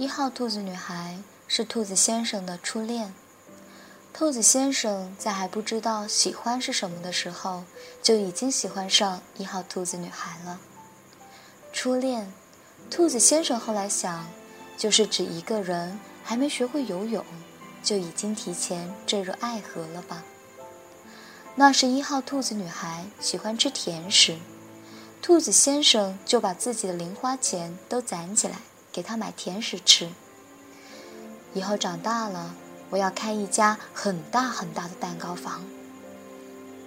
一号兔子女孩是兔子先生的初恋。兔子先生在还不知道喜欢是什么的时候，就已经喜欢上一号兔子女孩了。初恋，兔子先生后来想，就是指一个人还没学会游泳，就已经提前坠入爱河了吧？那是一号兔子女孩喜欢吃甜食，兔子先生就把自己的零花钱都攒起来。给他买甜食吃。以后长大了，我要开一家很大很大的蛋糕房。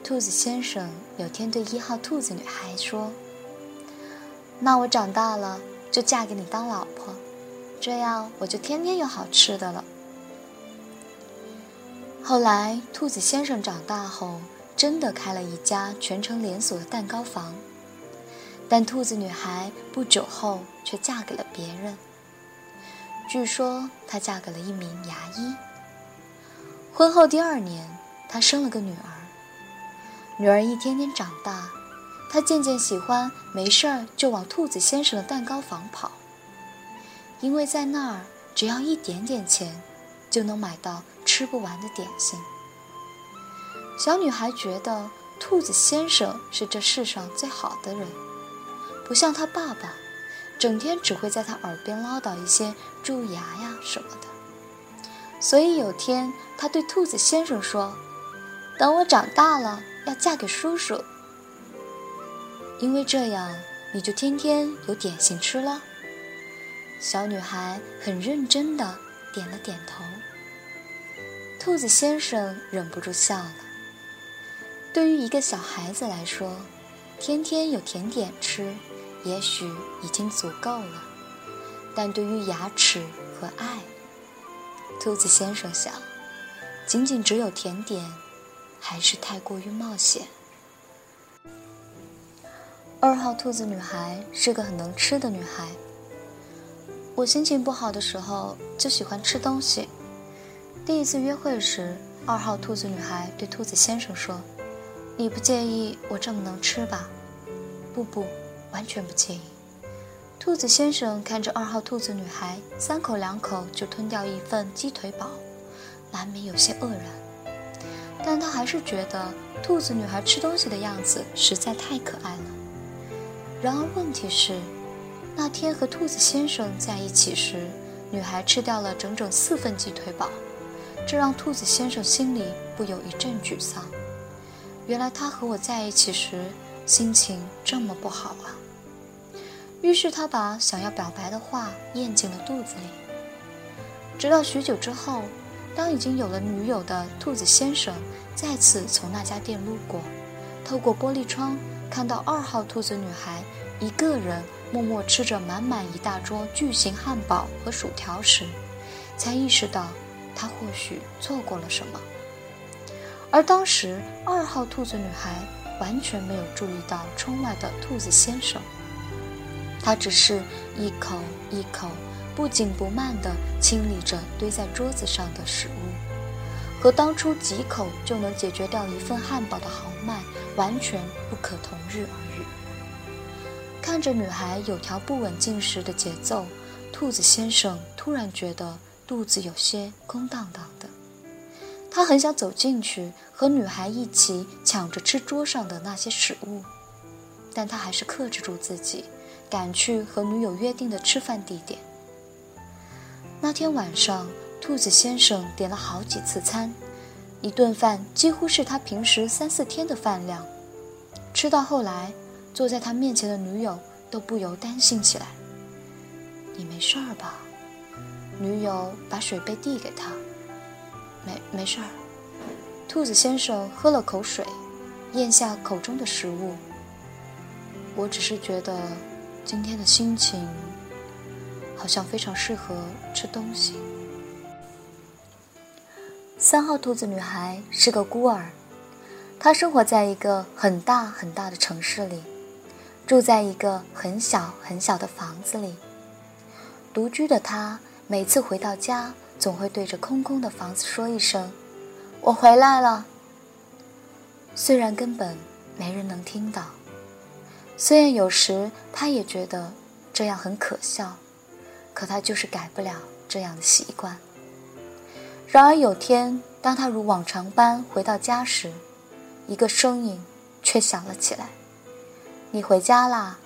兔子先生有天对一号兔子女孩说：“那我长大了就嫁给你当老婆，这样我就天天有好吃的了。”后来，兔子先生长大后，真的开了一家全城连锁的蛋糕房。但兔子女孩不久后却嫁给了别人。据说她嫁给了一名牙医。婚后第二年，她生了个女儿。女儿一天天长大，她渐渐喜欢没事儿就往兔子先生的蛋糕房跑，因为在那儿只要一点点钱，就能买到吃不完的点心。小女孩觉得兔子先生是这世上最好的人。不像他爸爸，整天只会在他耳边唠叨一些蛀牙呀什么的。所以有天，他对兔子先生说：“等我长大了，要嫁给叔叔，因为这样你就天天有点心吃了。”小女孩很认真的点了点头。兔子先生忍不住笑了。对于一个小孩子来说，天天有甜点吃。也许已经足够了，但对于牙齿和爱，兔子先生想，仅仅只有甜点，还是太过于冒险。二号兔子女孩是个很能吃的女孩。我心情不好的时候就喜欢吃东西。第一次约会时，二号兔子女孩对兔子先生说：“你不介意我这么能吃吧？”“不不。”完全不介意。兔子先生看着二号兔子女孩三口两口就吞掉一份鸡腿堡，难免有些愕然。但他还是觉得兔子女孩吃东西的样子实在太可爱了。然而问题是，那天和兔子先生在一起时，女孩吃掉了整整四份鸡腿堡，这让兔子先生心里不由一阵沮丧。原来他和我在一起时心情这么不好啊！于是他把想要表白的话咽进了肚子里。直到许久之后，当已经有了女友的兔子先生再次从那家店路过，透过玻璃窗看到二号兔子女孩一个人默默吃着满满一大桌巨型汉堡和薯条时，才意识到他或许错过了什么。而当时二号兔子女孩完全没有注意到窗外的兔子先生。他只是一口一口不紧不慢地清理着堆在桌子上的食物，和当初几口就能解决掉一份汉堡的豪迈完全不可同日而语。看着女孩有条不紊进食的节奏，兔子先生突然觉得肚子有些空荡荡的。他很想走进去和女孩一起抢着吃桌上的那些食物，但他还是克制住自己。赶去和女友约定的吃饭地点。那天晚上，兔子先生点了好几次餐，一顿饭几乎是他平时三四天的饭量。吃到后来，坐在他面前的女友都不由担心起来：“你没事儿吧？”女友把水杯递给他：“没，没事儿。”兔子先生喝了口水，咽下口中的食物。我只是觉得。今天的心情好像非常适合吃东西。三号兔子女孩是个孤儿，她生活在一个很大很大的城市里，住在一个很小很小的房子里。独居的她，每次回到家，总会对着空空的房子说一声：“我回来了。”虽然根本没人能听到。虽然有时他也觉得这样很可笑，可他就是改不了这样的习惯。然而有天，当他如往常般回到家时，一个声音却响了起来：“你回家啦！”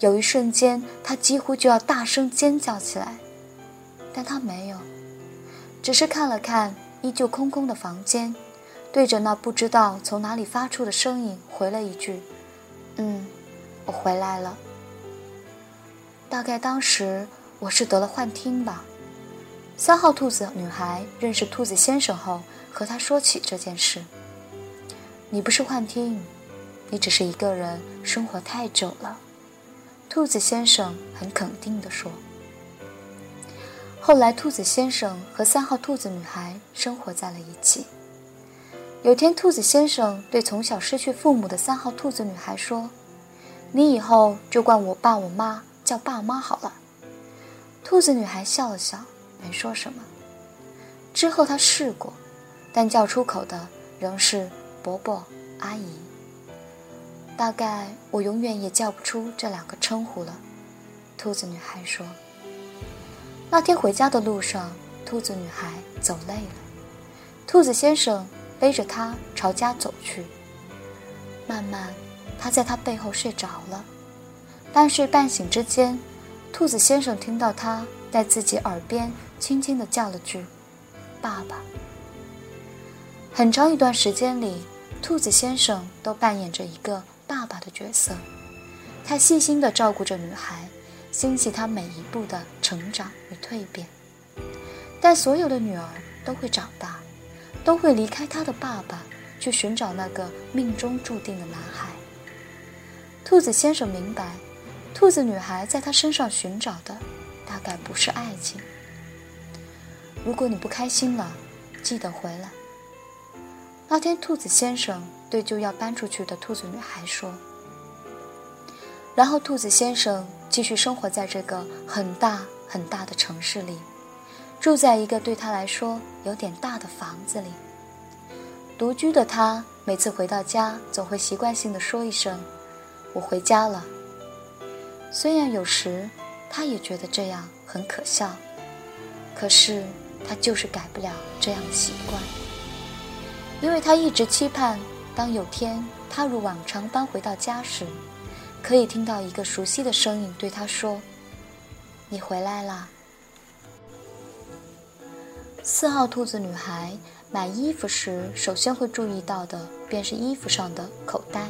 有一瞬间，他几乎就要大声尖叫起来，但他没有，只是看了看依旧空空的房间，对着那不知道从哪里发出的声音回了一句：“嗯，我回来了。”大概当时我是得了幻听吧。三号兔子女孩认识兔子先生后，和他说起这件事：“你不是幻听，你只是一个人生活太久了。”兔子先生很肯定地说。后来，兔子先生和三号兔子女孩生活在了一起。有天，兔子先生对从小失去父母的三号兔子女孩说：“你以后就管我爸我妈叫爸妈好了。”兔子女孩笑了笑，没说什么。之后，她试过，但叫出口的仍是伯伯、阿姨。大概我永远也叫不出这两个称呼了，兔子女孩说。那天回家的路上，兔子女孩走累了，兔子先生背着她朝家走去。慢慢，他在她背后睡着了。半睡半醒之间，兔子先生听到他在自己耳边轻轻地叫了句：“爸爸。”很长一段时间里，兔子先生都扮演着一个。爸爸的角色，他细心地照顾着女孩，欣喜她每一步的成长与蜕变。但所有的女儿都会长大，都会离开他的爸爸，去寻找那个命中注定的男孩。兔子先生明白，兔子女孩在他身上寻找的，大概不是爱情。如果你不开心了，记得回来。那天，兔子先生对就要搬出去的兔子女孩说。然后，兔子先生继续生活在这个很大很大的城市里，住在一个对他来说有点大的房子里。独居的他，每次回到家，总会习惯性的说一声：“我回家了。”虽然有时他也觉得这样很可笑，可是他就是改不了这样的习惯。因为他一直期盼，当有天他如往常般回到家时，可以听到一个熟悉的声音对他说：“你回来啦。”四号兔子女孩买衣服时，首先会注意到的便是衣服上的口袋。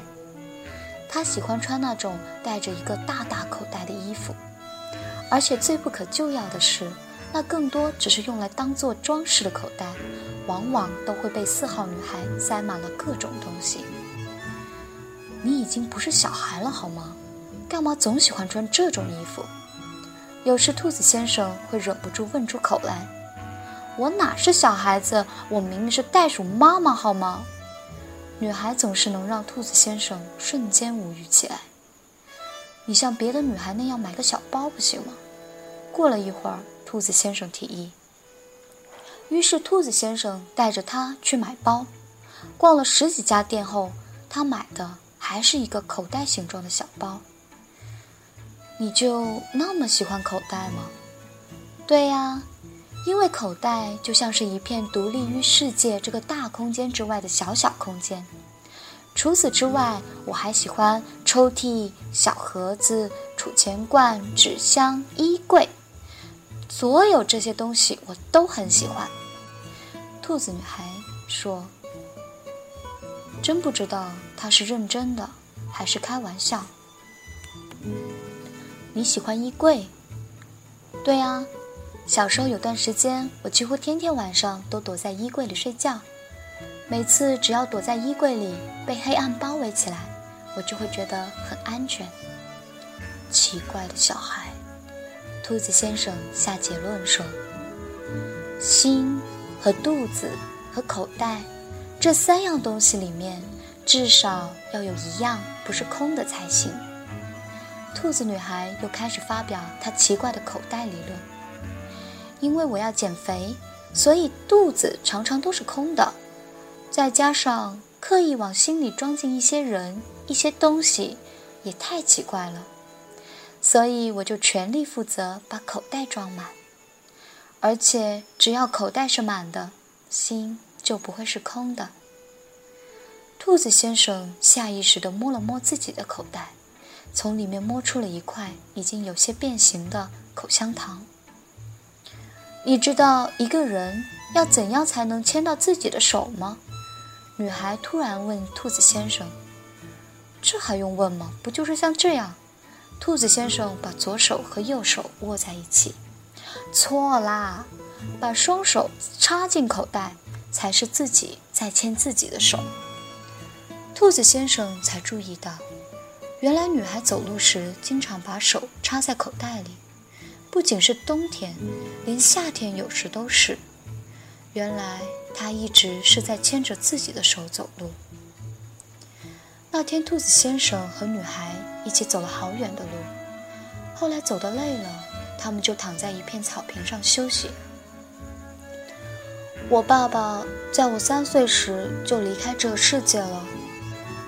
她喜欢穿那种带着一个大大口袋的衣服，而且最不可救药的是，那更多只是用来当做装饰的口袋。往往都会被四号女孩塞满了各种东西。你已经不是小孩了，好吗？干嘛总喜欢穿这种衣服？有时兔子先生会忍不住问出口来：“我哪是小孩子？我明明是袋鼠妈妈，好吗？”女孩总是能让兔子先生瞬间无语起来。你像别的女孩那样买个小包不行吗？过了一会儿，兔子先生提议。于是，兔子先生带着他去买包，逛了十几家店后，他买的还是一个口袋形状的小包。你就那么喜欢口袋吗？对呀，因为口袋就像是一片独立于世界这个大空间之外的小小空间。除此之外，我还喜欢抽屉、小盒子、储钱罐、纸箱、衣柜。所有这些东西我都很喜欢。兔子女孩说：“真不知道她是认真的还是开玩笑。”你喜欢衣柜？对啊，小时候有段时间，我几乎天天晚上都躲在衣柜里睡觉。每次只要躲在衣柜里，被黑暗包围起来，我就会觉得很安全。奇怪的小孩。兔子先生下结论说：“心和肚子和口袋这三样东西里面，至少要有一样不是空的才行。”兔子女孩又开始发表她奇怪的口袋理论：“因为我要减肥，所以肚子常常都是空的，再加上刻意往心里装进一些人、一些东西，也太奇怪了。”所以我就全力负责把口袋装满。而且只要口袋是满的，心就不会是空的。兔子先生下意识地摸了摸自己的口袋，从里面摸出了一块已经有些变形的口香糖。你知道一个人要怎样才能牵到自己的手吗？女孩突然问兔子先生。这还用问吗？不就是像这样？兔子先生把左手和右手握在一起。错啦，把双手插进口袋，才是自己在牵自己的手。兔子先生才注意到，原来女孩走路时经常把手插在口袋里，不仅是冬天，连夏天有时都是。原来他一直是在牵着自己的手走路。那天，兔子先生和女孩一起走了好远的路，后来走得累了，他们就躺在一片草坪上休息。我爸爸在我三岁时就离开这个世界了。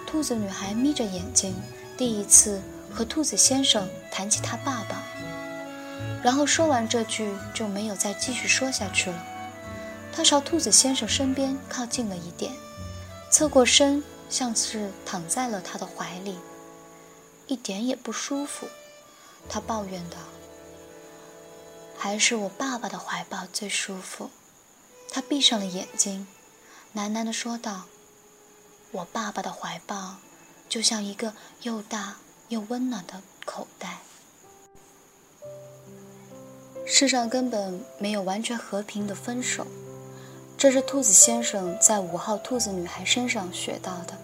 兔子女孩眯着眼睛，第一次和兔子先生谈起他爸爸，然后说完这句就没有再继续说下去了。他朝兔子先生身边靠近了一点，侧过身，像是躺在了他的怀里，一点也不舒服。他抱怨道：“还是我爸爸的怀抱最舒服。”他闭上了眼睛，喃喃地说道。我爸爸的怀抱，就像一个又大又温暖的口袋。世上根本没有完全和平的分手，这是兔子先生在五号兔子女孩身上学到的。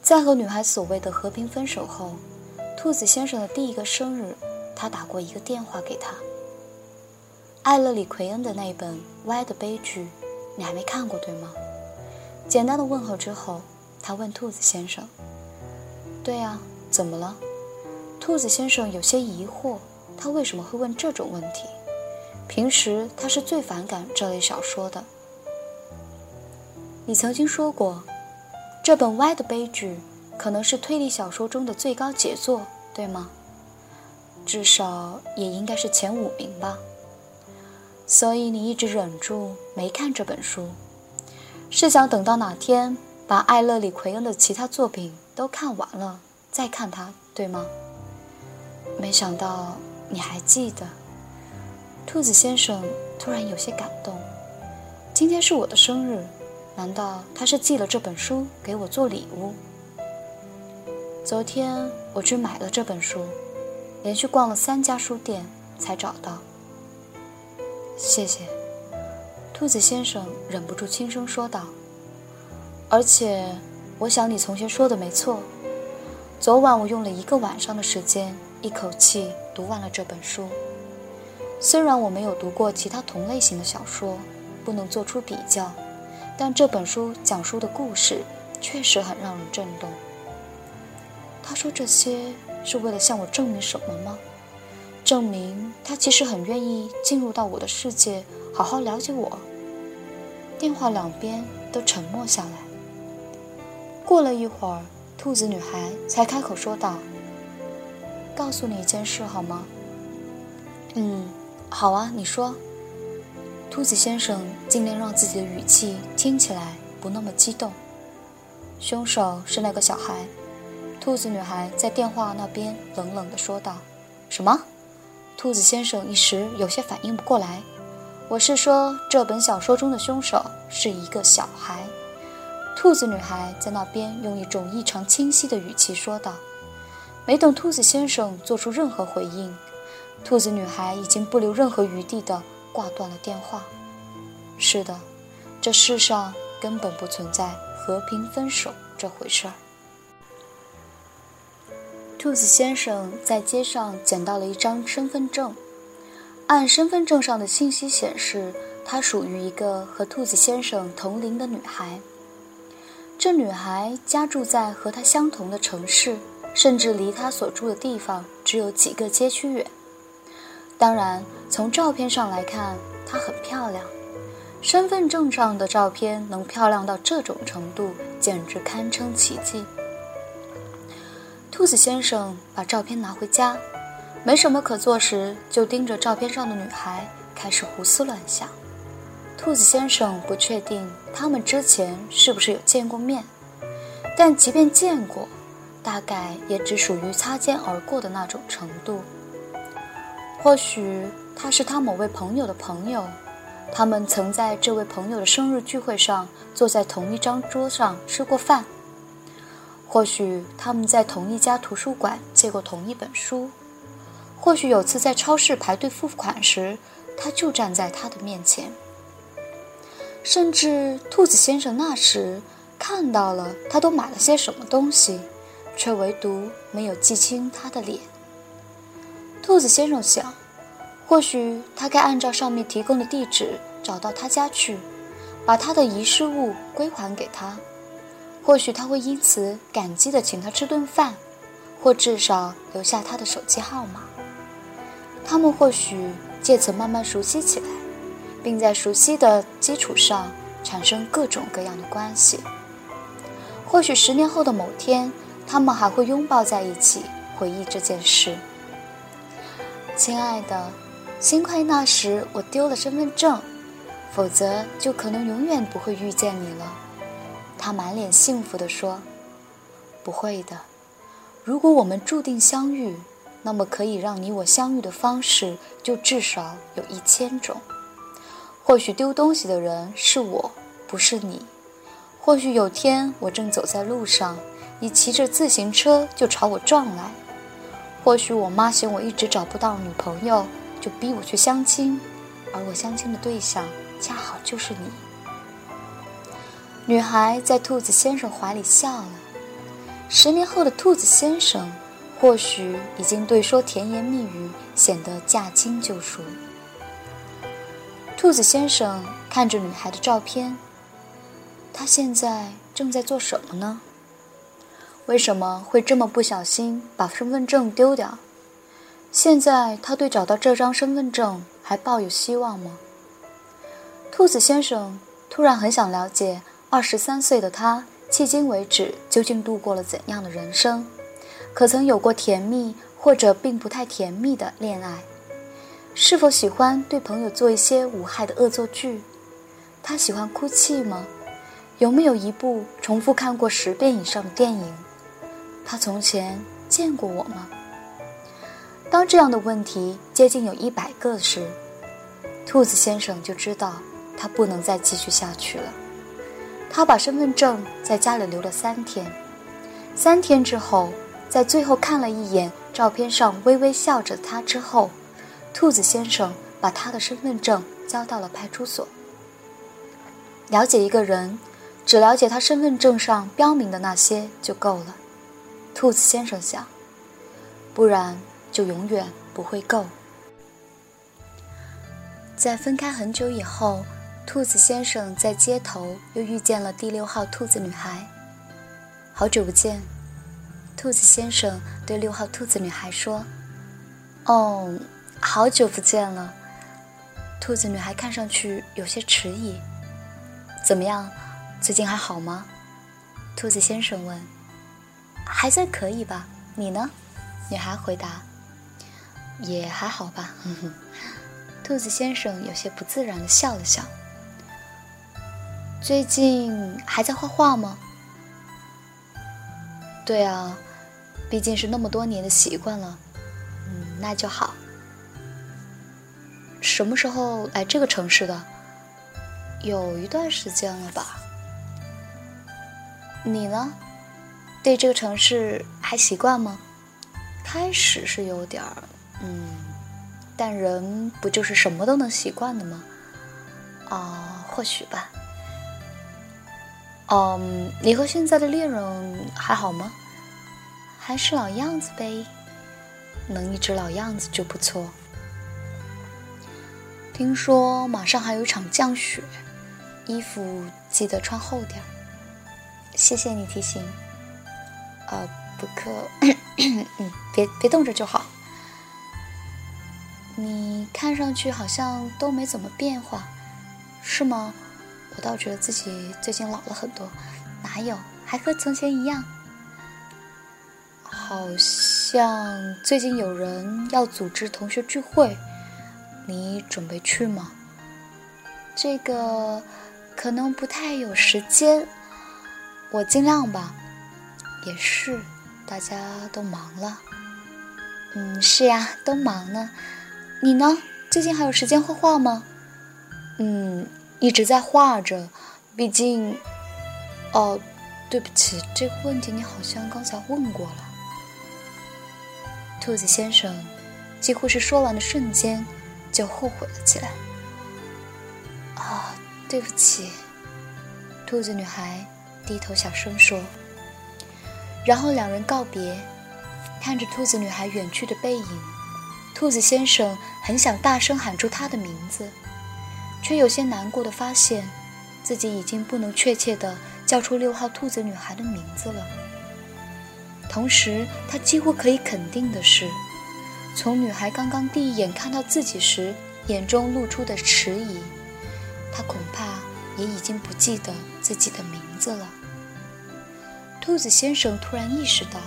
在和女孩所谓的和平分手后，兔子先生的第一个生日，他打过一个电话给她。艾勒里·奎恩的那本《歪的悲剧》，你还没看过对吗？简单的问候之后，他问兔子先生：“对呀，怎么了？”兔子先生有些疑惑，他为什么会问这种问题？平时他是最反感这类小说的。你曾经说过，这本歪的悲剧可能是推理小说中的最高杰作，对吗？至少也应该是前五名吧。所以你一直忍住没看这本书。是想等到哪天把艾勒里·奎恩的其他作品都看完了再看它，对吗？没想到你还记得。兔子先生突然有些感动。今天是我的生日，难道他是寄了这本书给我做礼物？昨天我去买了这本书，连续逛了三家书店才找到。谢谢。兔子先生忍不住轻声说道：“而且，我想你从前说的没错。昨晚我用了一个晚上的时间，一口气读完了这本书。虽然我没有读过其他同类型的小说，不能做出比较，但这本书讲述的故事确实很让人震动。”他说这些是为了向我证明什么吗？证明他其实很愿意进入到我的世界，好好了解我。电话两边都沉默下来。过了一会儿，兔子女孩才开口说道：“告诉你一件事好吗？”“嗯，好啊，你说。”兔子先生尽量让自己的语气听起来不那么激动。凶手是那个小孩。兔子女孩在电话那边冷冷地说道：“什么？”兔子先生一时有些反应不过来。我是说，这本小说中的凶手是一个小孩。兔子女孩在那边用一种异常清晰的语气说道。没等兔子先生做出任何回应，兔子女孩已经不留任何余地地挂断了电话。是的，这世上根本不存在和平分手这回事儿。兔子先生在街上捡到了一张身份证。按身份证上的信息显示，她属于一个和兔子先生同龄的女孩。这女孩家住在和她相同的城市，甚至离他所住的地方只有几个街区远。当然，从照片上来看，她很漂亮。身份证上的照片能漂亮到这种程度，简直堪称奇迹。兔子先生把照片拿回家。没什么可做时，就盯着照片上的女孩开始胡思乱想。兔子先生不确定他们之前是不是有见过面，但即便见过，大概也只属于擦肩而过的那种程度。或许他是他某位朋友的朋友，他们曾在这位朋友的生日聚会上坐在同一张桌上吃过饭。或许他们在同一家图书馆借过同一本书，或许有次在超市排队付款时，他就站在他的面前。甚至兔子先生那时看到了他都买了些什么东西，却唯独没有记清他的脸。兔子先生想，或许他该按照上面提供的地址找到他家去，把他的遗失物归还给他。或许他会因此感激地请他吃顿饭，或至少留下他的手机号码。他们或许借此慢慢熟悉起来，并在熟悉的基础上产生各种各样的关系。或许十年后的某天，他们还会拥抱在一起，回忆这件事。亲爱的，幸亏那时我丢了身份证，否则就可能永远不会遇见你了。他满脸幸福地说：“不会的，如果我们注定相遇，那么可以让你我相遇的方式就至少有一千种。或许丢东西的人是我，不是你；或许有天我正走在路上，你骑着自行车就朝我撞来；或许我妈嫌我一直找不到女朋友，就逼我去相亲，而我相亲的对象恰好就是你。”女孩在兔子先生怀里笑了。十年后的兔子先生，或许已经对说甜言蜜语显得驾轻就熟。兔子先生看着女孩的照片，他现在正在做什么呢？为什么会这么不小心把身份证丢掉？现在他对找到这张身份证还抱有希望吗？兔子先生突然很想了解。二十三岁的他，迄今为止究竟度过了怎样的人生？可曾有过甜蜜或者并不太甜蜜的恋爱？是否喜欢对朋友做一些无害的恶作剧？他喜欢哭泣吗？有没有一部重复看过十遍以上的电影？他从前见过我吗？当这样的问题接近有一百个时，兔子先生就知道他不能再继续下去了。他把身份证在家里留了三天，三天之后，在最后看了一眼照片上微微笑着的他之后，兔子先生把他的身份证交到了派出所。了解一个人，只了解他身份证上标明的那些就够了。兔子先生想，不然就永远不会够。在分开很久以后。兔子先生在街头又遇见了第六号兔子女孩。好久不见，兔子先生对六号兔子女孩说：“哦，好久不见了。”兔子女孩看上去有些迟疑。“怎么样，最近还好吗？”兔子先生问。“还算可以吧，你呢？”女孩回答。“也还好吧。”兔子先生有些不自然的笑了笑。最近还在画画吗？对啊，毕竟是那么多年的习惯了。嗯，那就好。什么时候来这个城市的？有一段时间了吧。你呢？对这个城市还习惯吗？开始是有点儿，嗯，但人不就是什么都能习惯的吗？啊，或许吧。嗯，你和现在的恋人还好吗？还是老样子呗，能一直老样子就不错。听说马上还有一场降雪，衣服记得穿厚点儿。谢谢你提醒。呃，不可，嗯，别别冻着就好。你看上去好像都没怎么变化，是吗？我倒觉得自己最近老了很多，哪有，还和从前一样。好。像最近有人要组织同学聚会，你准备去吗？这个可能不太有时间，我尽量吧。也是，大家都忙了。嗯，是呀，都忙呢。你呢？最近还有时间画画吗？嗯，一直在画着。毕竟，哦，对不起，这个问题你好像刚才问过了。兔子先生几乎是说完的瞬间就后悔了起来。啊，对不起。兔子女孩低头小声说。然后两人告别，看着兔子女孩远去的背影，兔子先生很想大声喊出她的名字，却有些难过的发现，自己已经不能确切的叫出六号兔子女孩的名字了。同时，他几乎可以肯定的是，从女孩刚刚第一眼看到自己时眼中露出的迟疑，他恐怕也已经不记得自己的名字了。兔子先生突然意识到，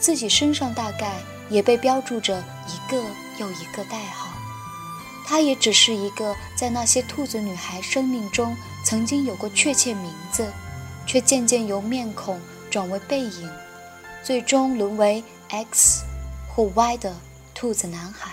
自己身上大概也被标注着一个又一个代号。他也只是一个在那些兔子女孩生命中曾经有过确切名字，却渐渐由面孔转为背影，最终沦为 X 或 Y 的兔子男孩。